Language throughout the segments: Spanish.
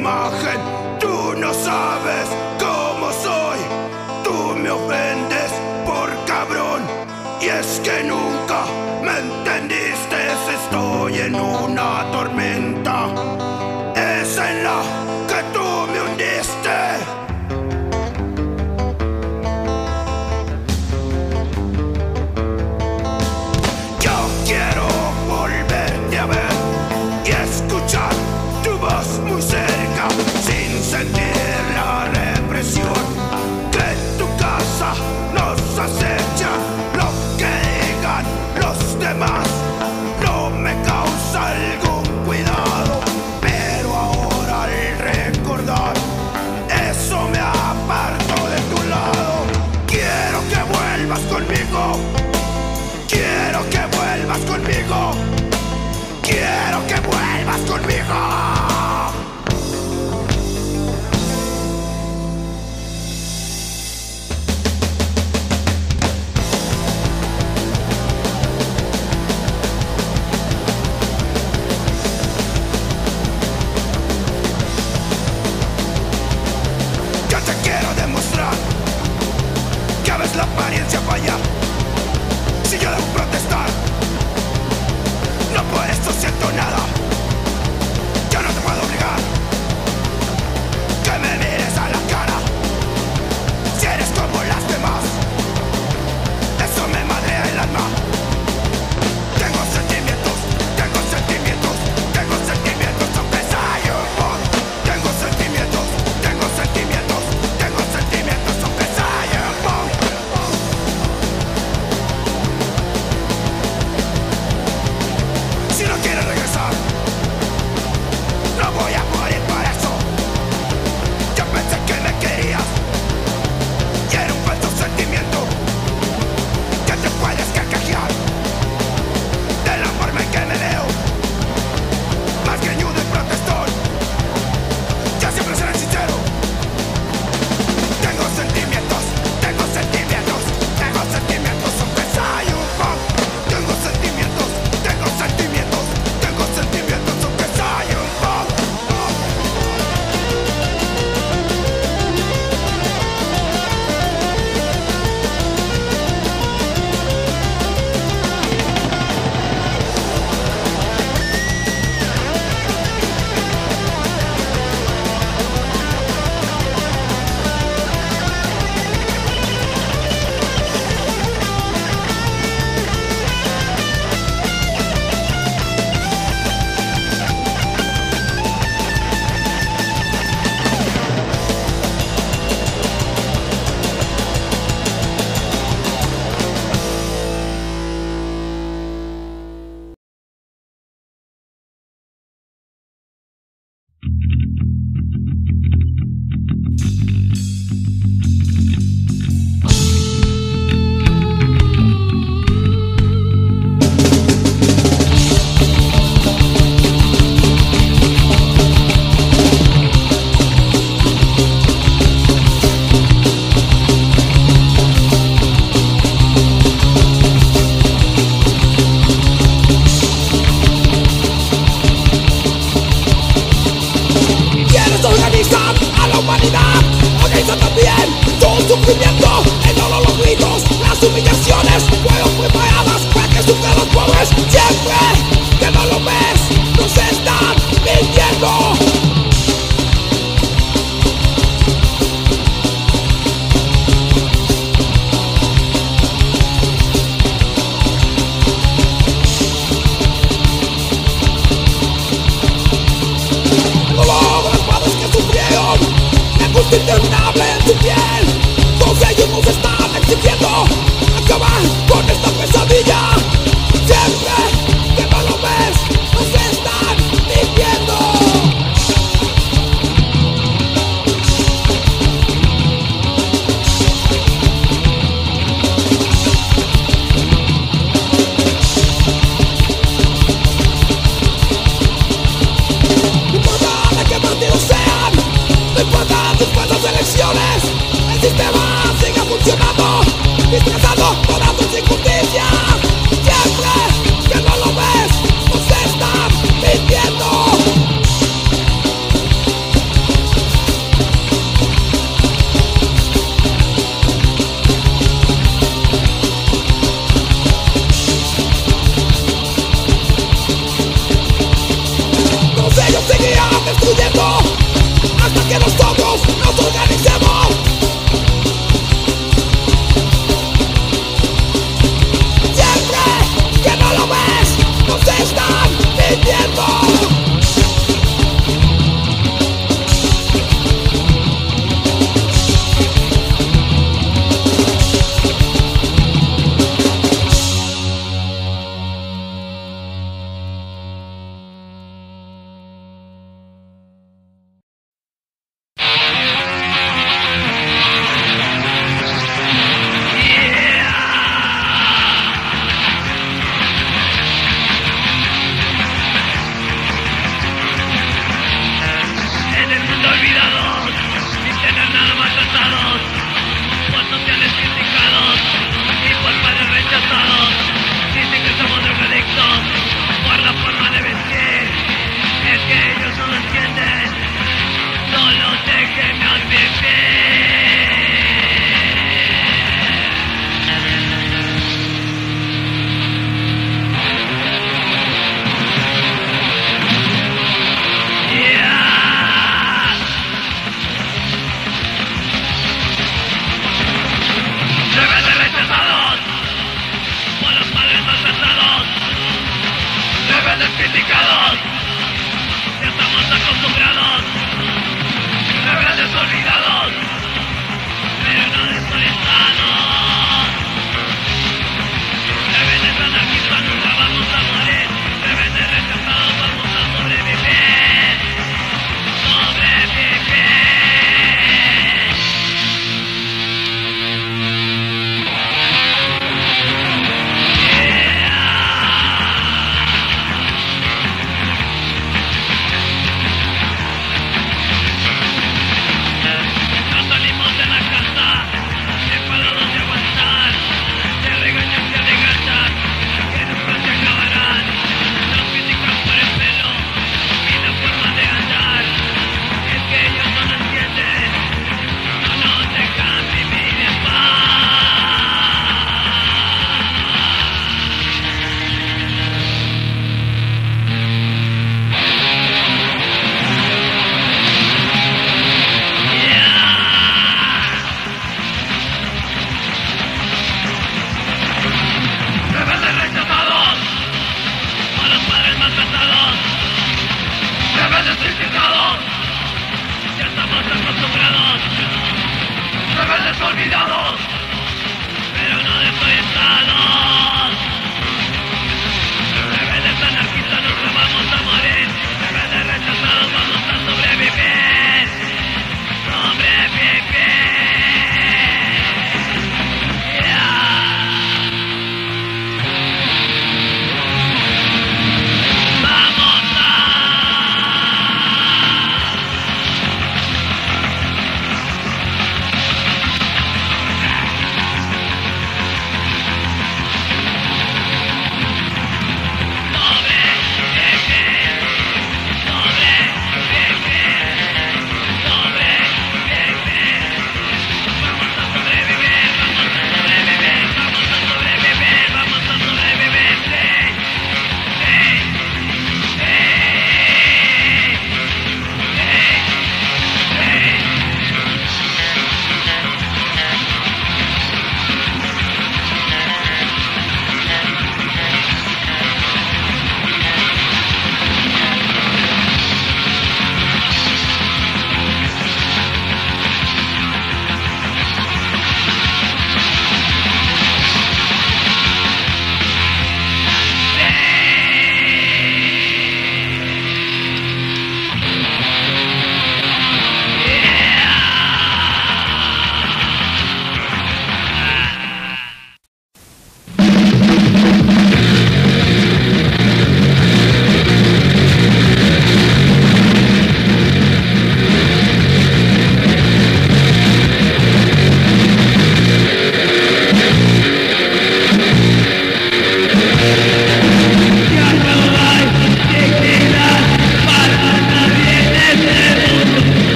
imagen, tú no sabes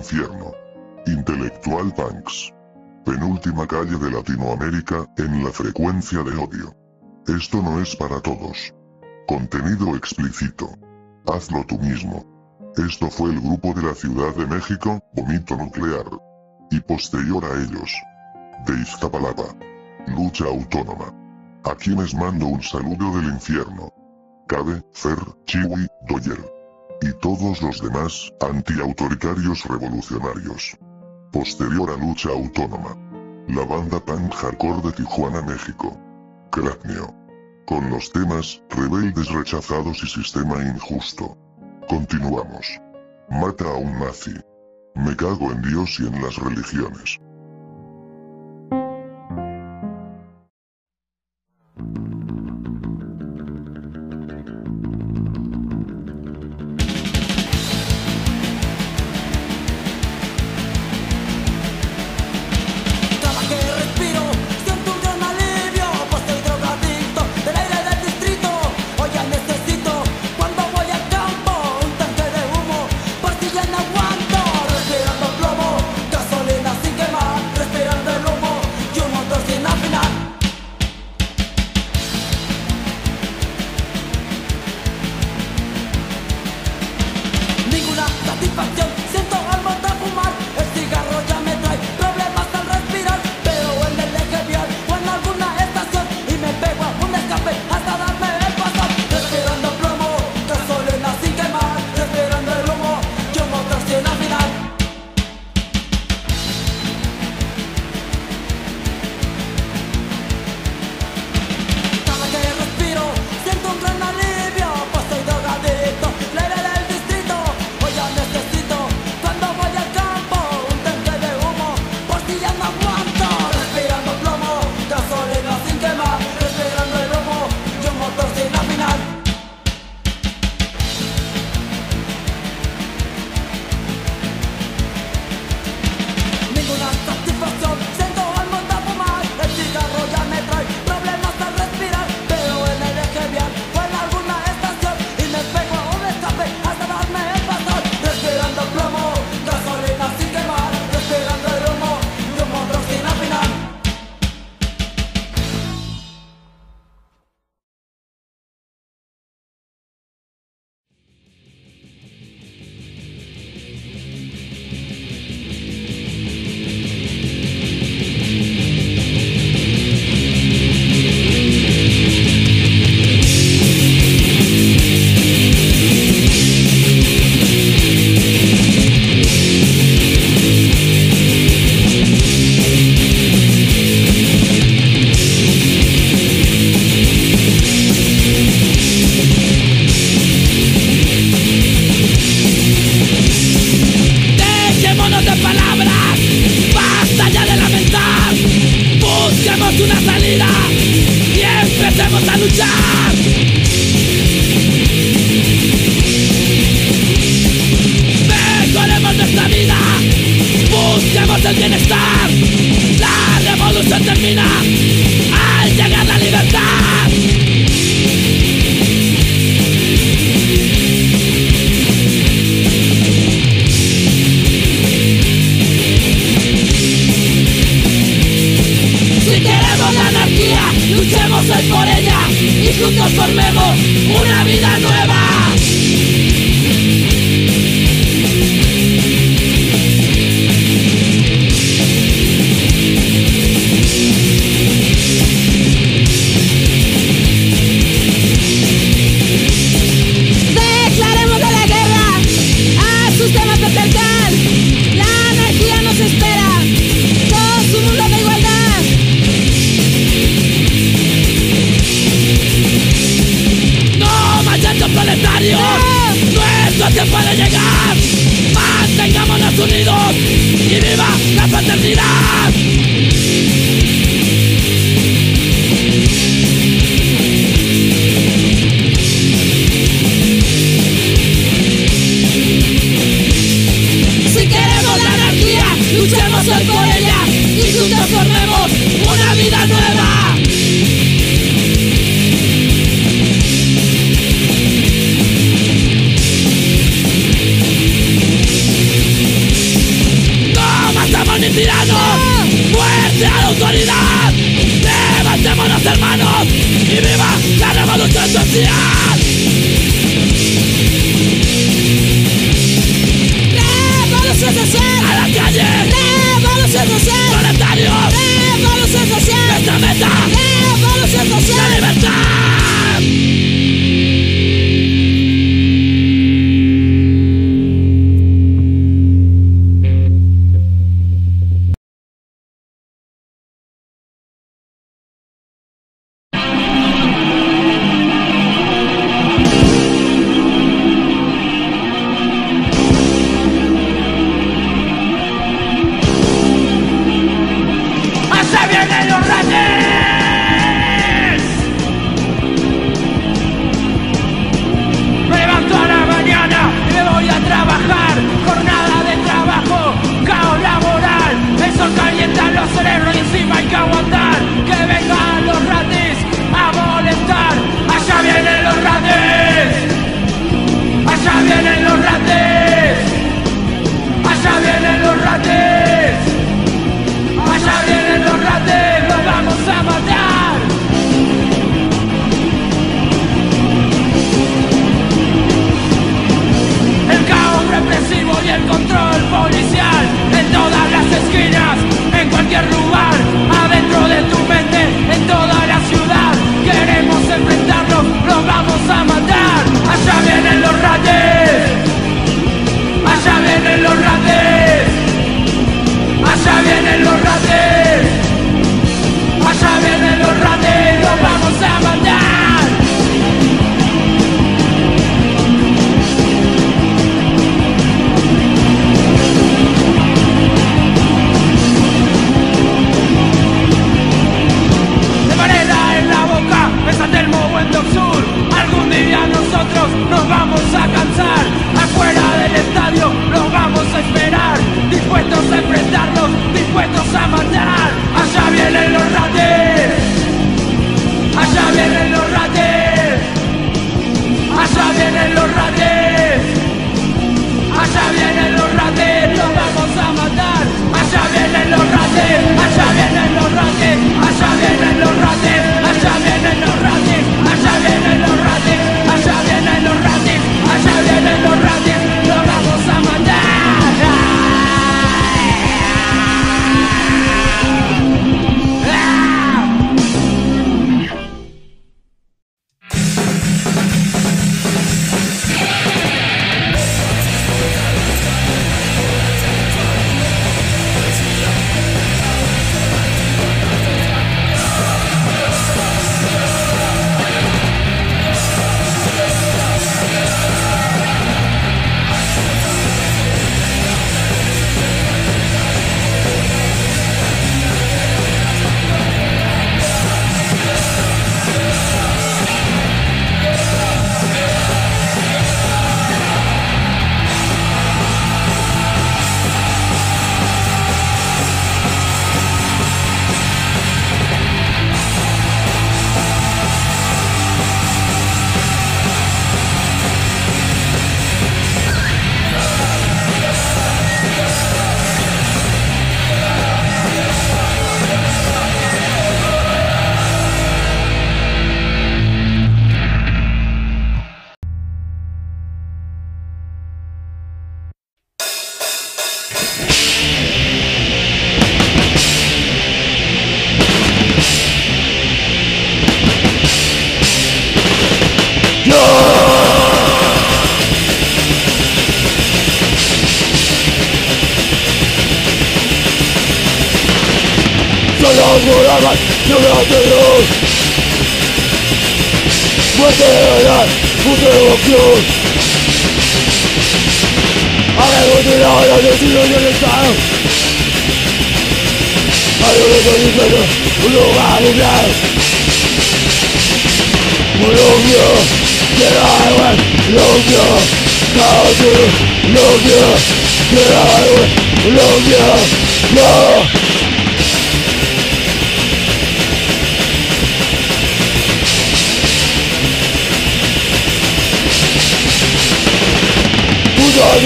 infierno. Intelectual Punks. Penúltima calle de Latinoamérica, en la frecuencia de odio. Esto no es para todos. Contenido explícito. Hazlo tú mismo. Esto fue el grupo de la Ciudad de México, Vomito Nuclear. Y posterior a ellos. De Iztapalapa. Lucha Autónoma. A quienes mando un saludo del infierno. Cabe, Fer, Chiwi, Doyer y todos los demás antiautoritarios revolucionarios. Posterior a lucha autónoma. La banda punk hardcore de Tijuana, México. Cráneo. Con los temas, rebeldes rechazados y sistema injusto. Continuamos. Mata a un nazi. Me cago en Dios y en las religiones.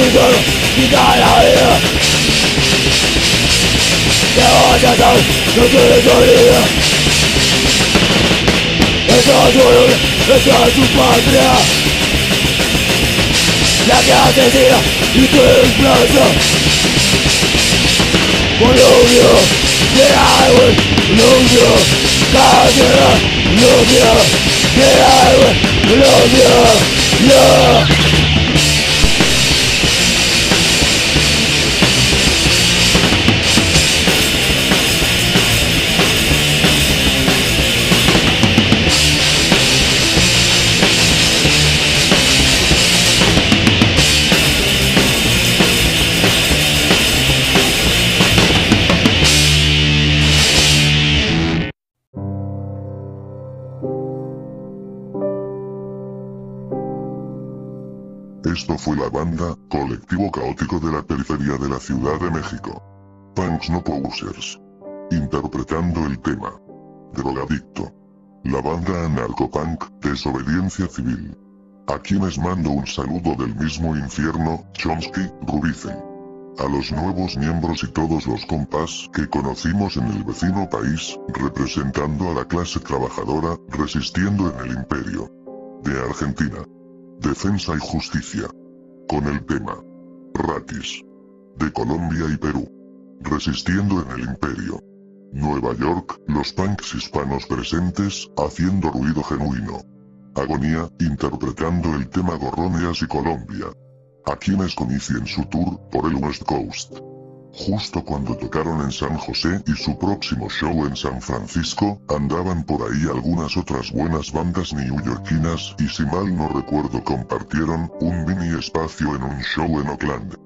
Puta vida, quita la vida Te vas a dar, no tienes salida Es esa es su patria La que asesina y colectivo caótico de la periferia de la Ciudad de México. Punks No Posers. Interpretando el tema. Drogadicto. La banda anarcopunk, Desobediencia Civil. A quienes mando un saludo del mismo infierno, Chomsky, Rubicen. A los nuevos miembros y todos los compas que conocimos en el vecino país, representando a la clase trabajadora, resistiendo en el imperio. De Argentina. Defensa y Justicia. Con el tema. Ratis. De Colombia y Perú. Resistiendo en el imperio. Nueva York, los punks hispanos presentes, haciendo ruido genuino. Agonía, interpretando el tema Gorroneas y Colombia. A quienes en su tour, por el West Coast. Justo cuando tocaron en San José y su próximo show en San Francisco, andaban por ahí algunas otras buenas bandas newyorkinas y si mal no recuerdo compartieron un mini espacio en un show en Oakland.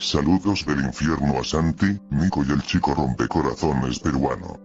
Saludos del infierno a Santi, Nico y el chico rompecorazones peruano.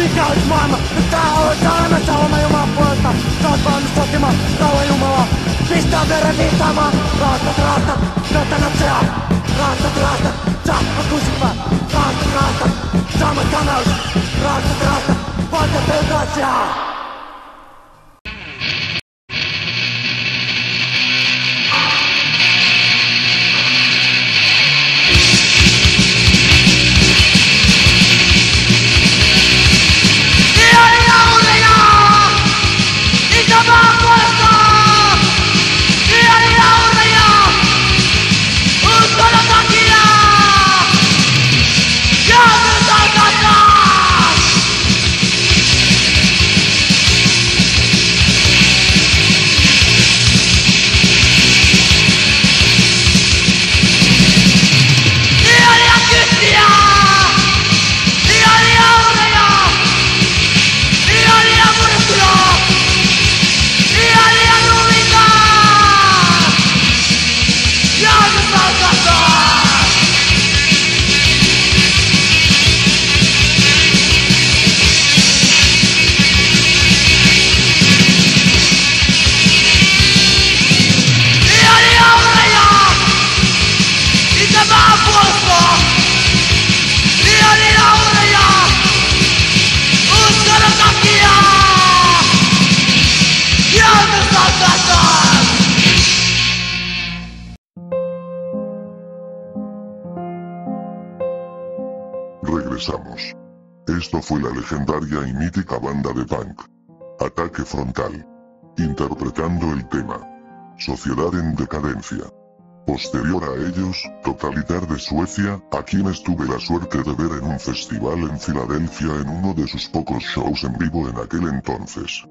Mikä olisi maailma? Nyt tää on elämässä oma Jumalan puolesta. Sä oot valmis sotimaan rauhan Jumalaa Pistää veren viittaamaan Raastat, raastat, jotta natseja Raastat, raastat, sä on kusikpää Raastat, raastat, saamat kanaus Raastat, raastat, voitat eutanasiaa Esto fue la legendaria y mítica banda de punk. Ataque frontal. Interpretando el tema. Sociedad en decadencia. Posterior a ellos, Totalitar de Suecia, a quienes tuve la suerte de ver en un festival en Filadelfia en uno de sus pocos shows en vivo en aquel entonces.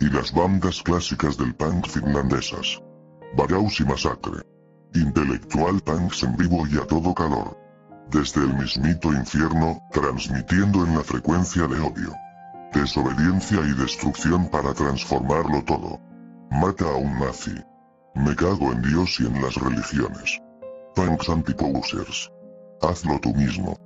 Y las bandas clásicas del punk finlandesas. Baraus y Masacre. Intelectual punks en vivo y a todo calor. Desde el mismito infierno, transmitiendo en la frecuencia de odio. Desobediencia y destrucción para transformarlo todo. Mata a un nazi. Me cago en Dios y en las religiones. Punks antiposers. Hazlo tú mismo.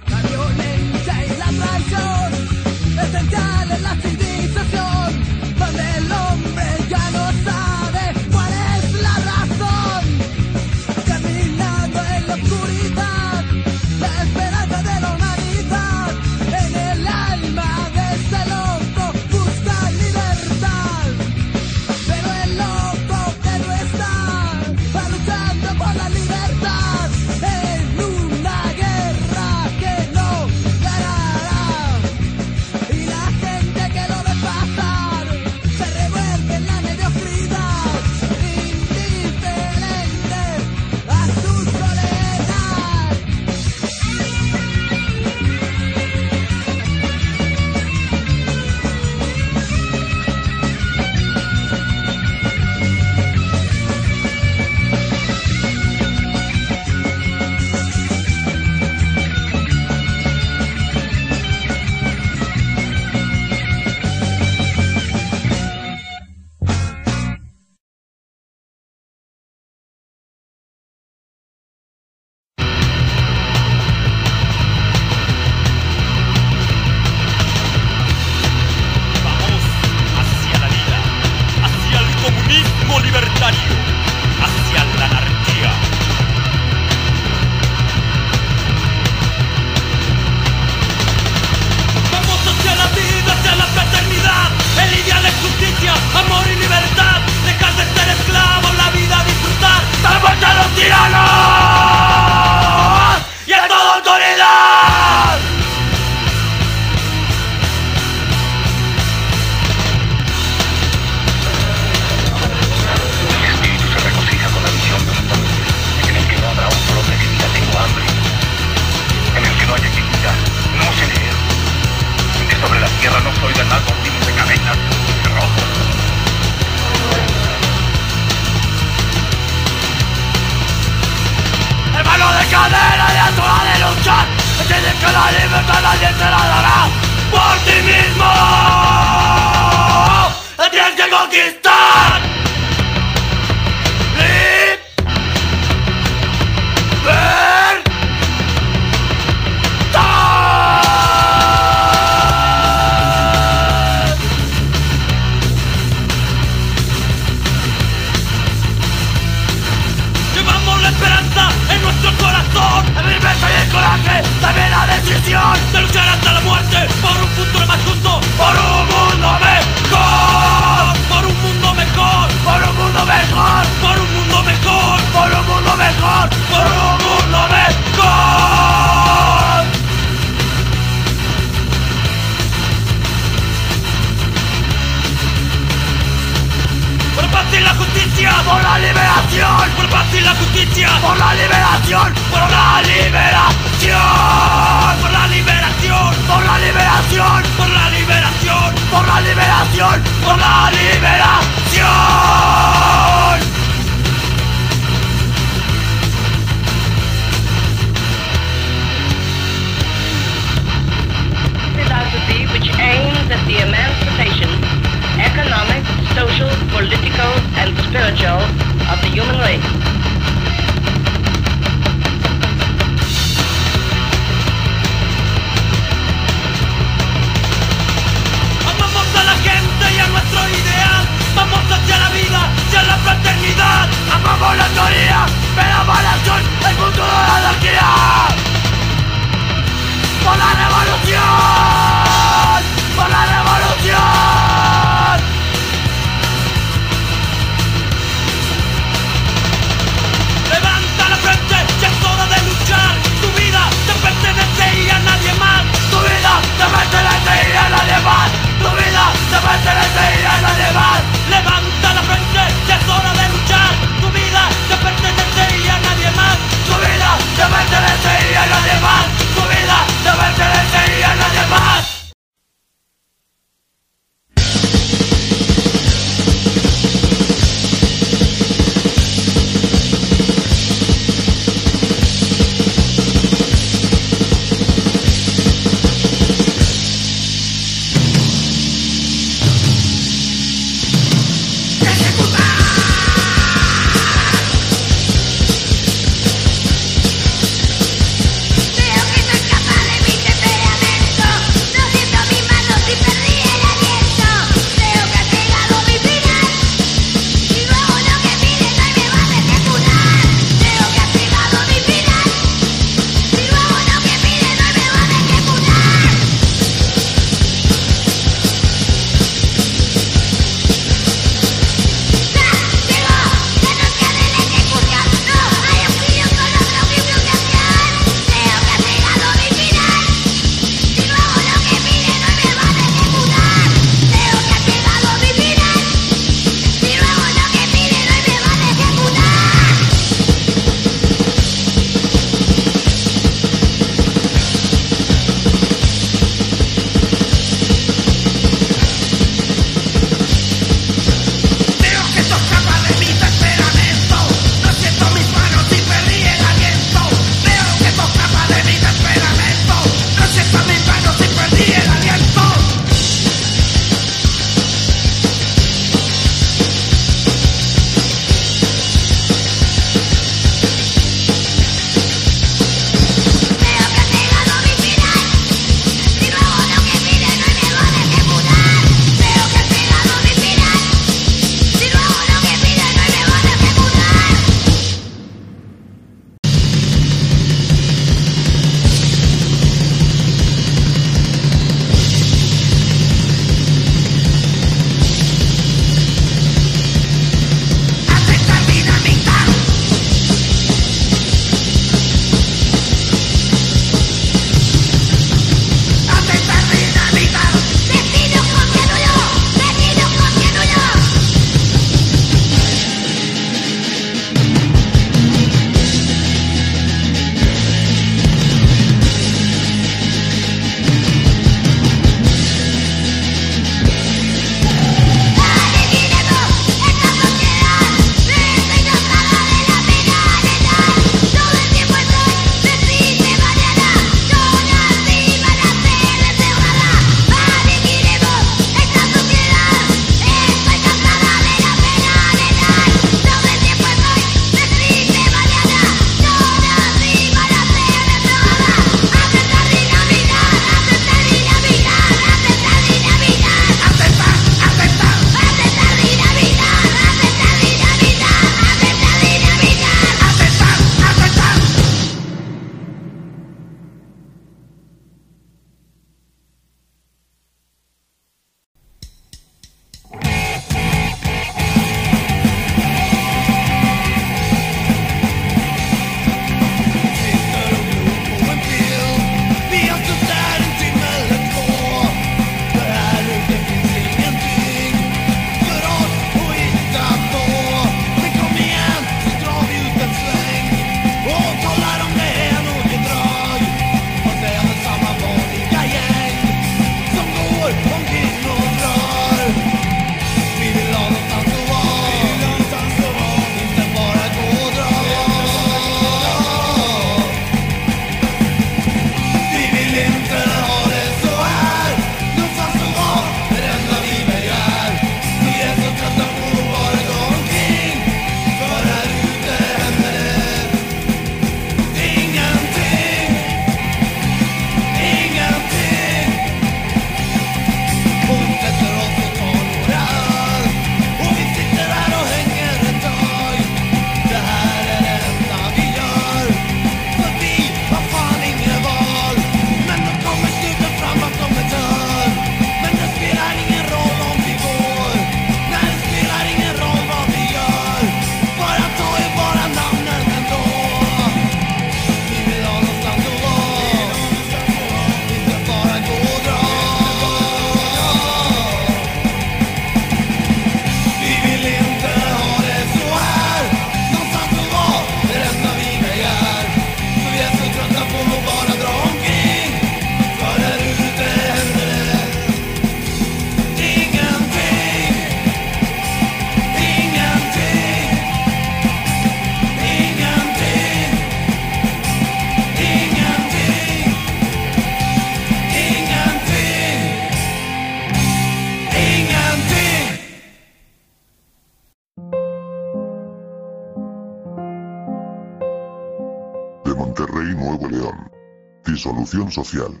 Social.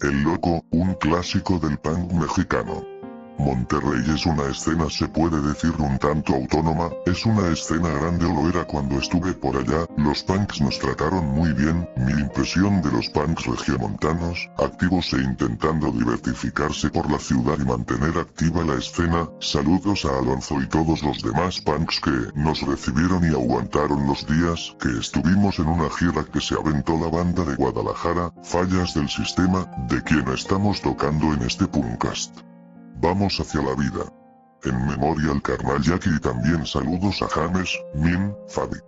El Loco, un clásico del punk mexicano. Monterrey es una escena se puede decir un tanto autónoma, es una escena grande o lo era cuando estuve por allá, los punks nos trataron muy bien, mi impresión de los punks regiomontanos, activos e intentando diversificarse por la ciudad y mantener activa la escena, saludos a Alonso y todos los demás punks que nos recibieron y aguantaron los días que estuvimos en una gira que se aventó la banda de Guadalajara, fallas del sistema, de quien estamos tocando en este punkcast. Vamos hacia la vida. En memoria al carnal Jackie y también saludos a James, Min, Fabi.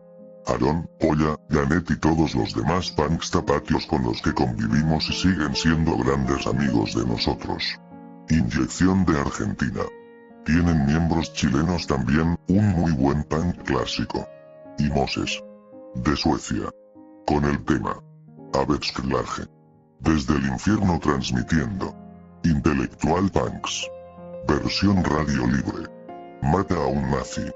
Aaron, Polla, Janet y todos los demás punks tapatios con los que convivimos y siguen siendo grandes amigos de nosotros. Inyección de Argentina. Tienen miembros chilenos también, un muy buen punk clásico. Y Moses. De Suecia. Con el tema. Avetsklage. Desde el infierno transmitiendo. Intelectual Punks. Versión radio libre. Mata a un nazi.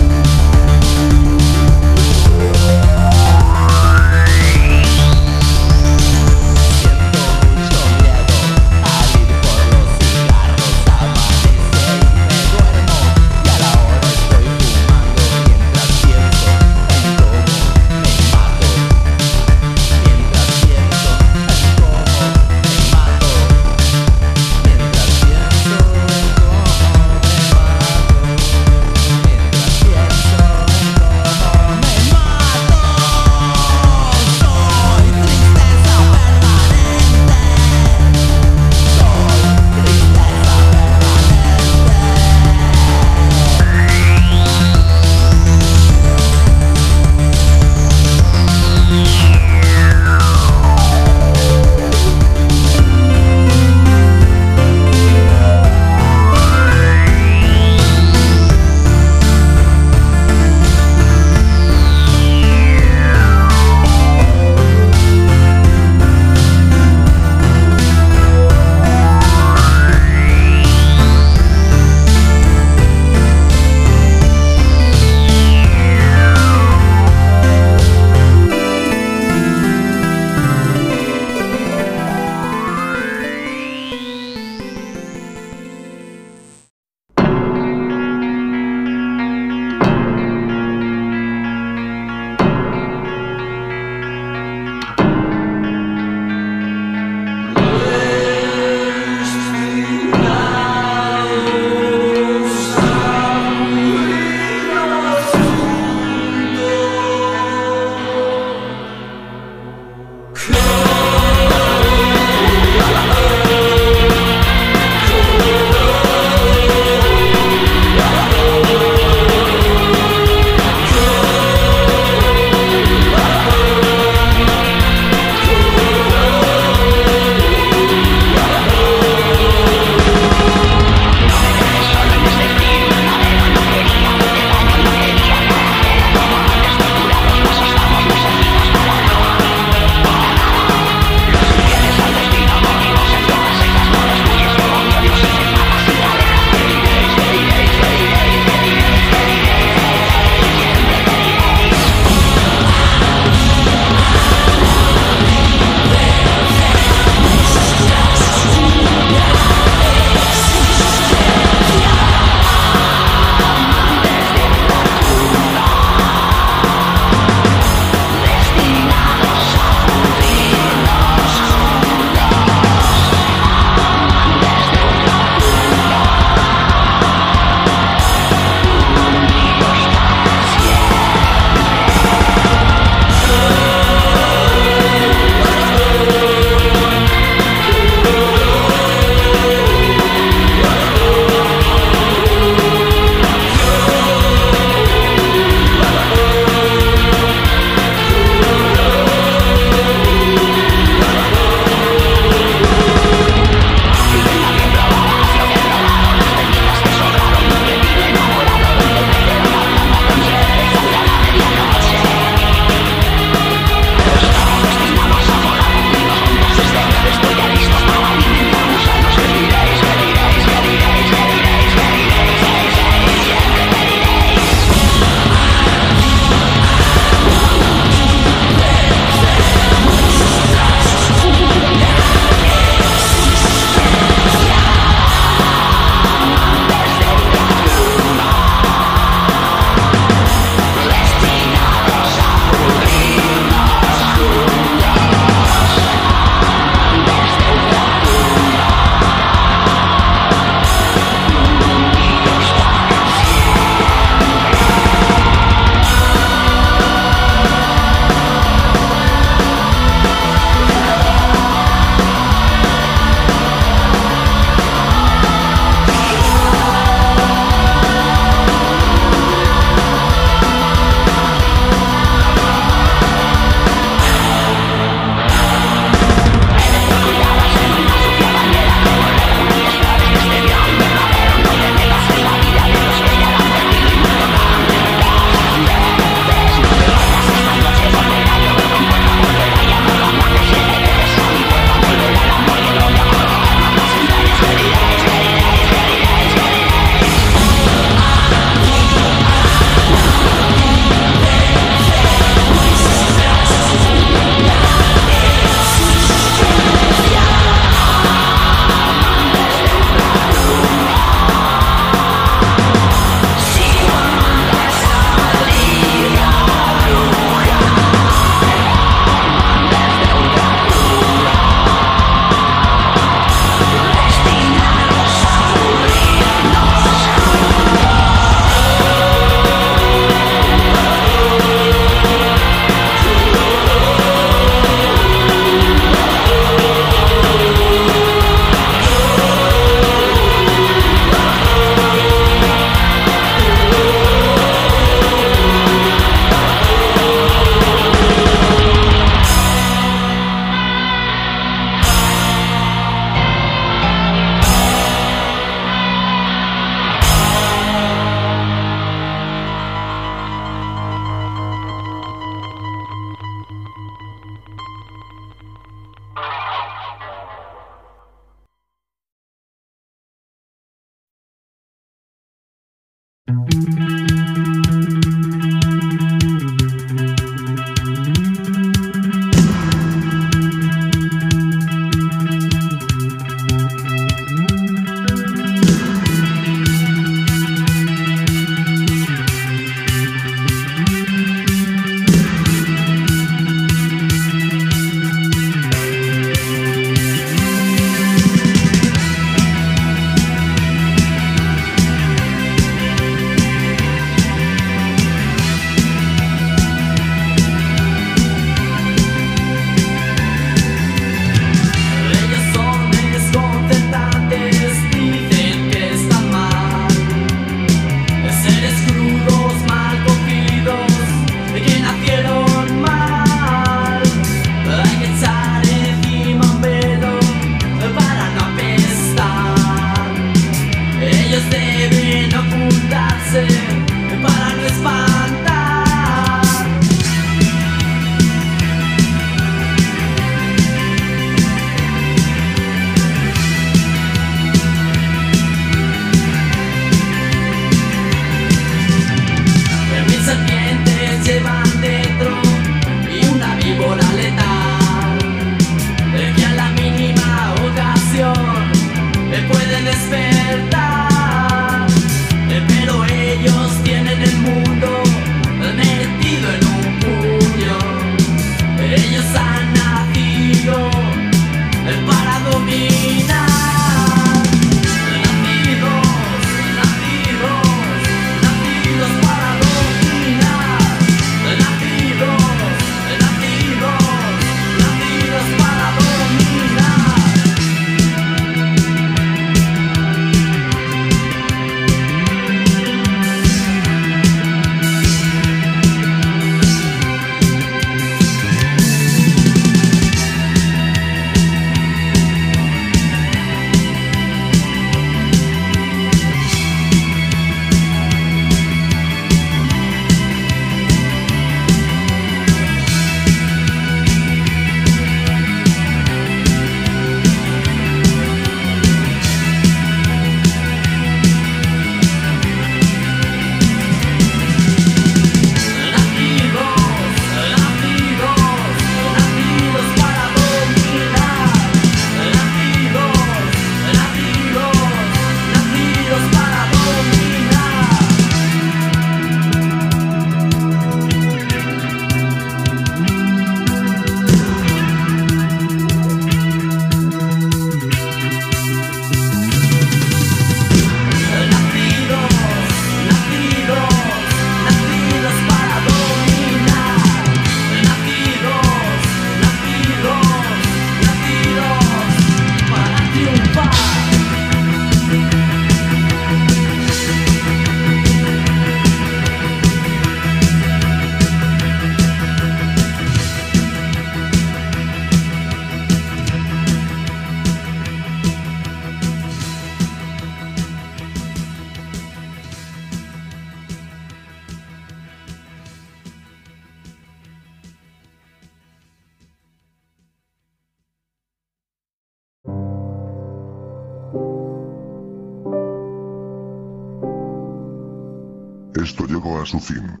Su fin.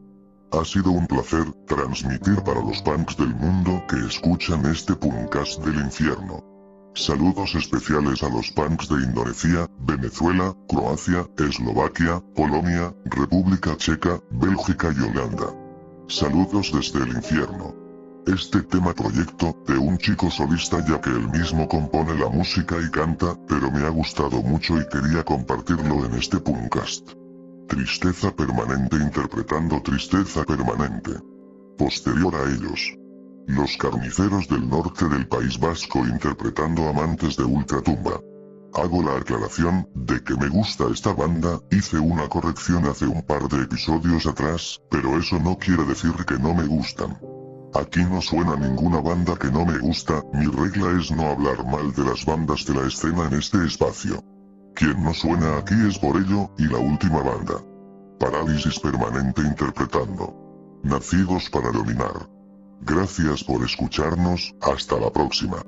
Ha sido un placer transmitir para los punks del mundo que escuchan este podcast del infierno. Saludos especiales a los punks de Indonesia, Venezuela, Croacia, Eslovaquia, Polonia, República Checa, Bélgica y Holanda. Saludos desde el infierno. Este tema proyecto, de un chico solista ya que él mismo compone la música y canta, pero me ha gustado mucho y quería compartirlo en este podcast. Tristeza permanente interpretando tristeza permanente. Posterior a ellos. Los carniceros del norte del País Vasco interpretando amantes de Ultratumba. Hago la aclaración, de que me gusta esta banda, hice una corrección hace un par de episodios atrás, pero eso no quiere decir que no me gustan. Aquí no suena ninguna banda que no me gusta, mi regla es no hablar mal de las bandas de la escena en este espacio. Quien no suena aquí es por ello, y la última banda. Parálisis permanente interpretando. Nacidos para dominar. Gracias por escucharnos, hasta la próxima.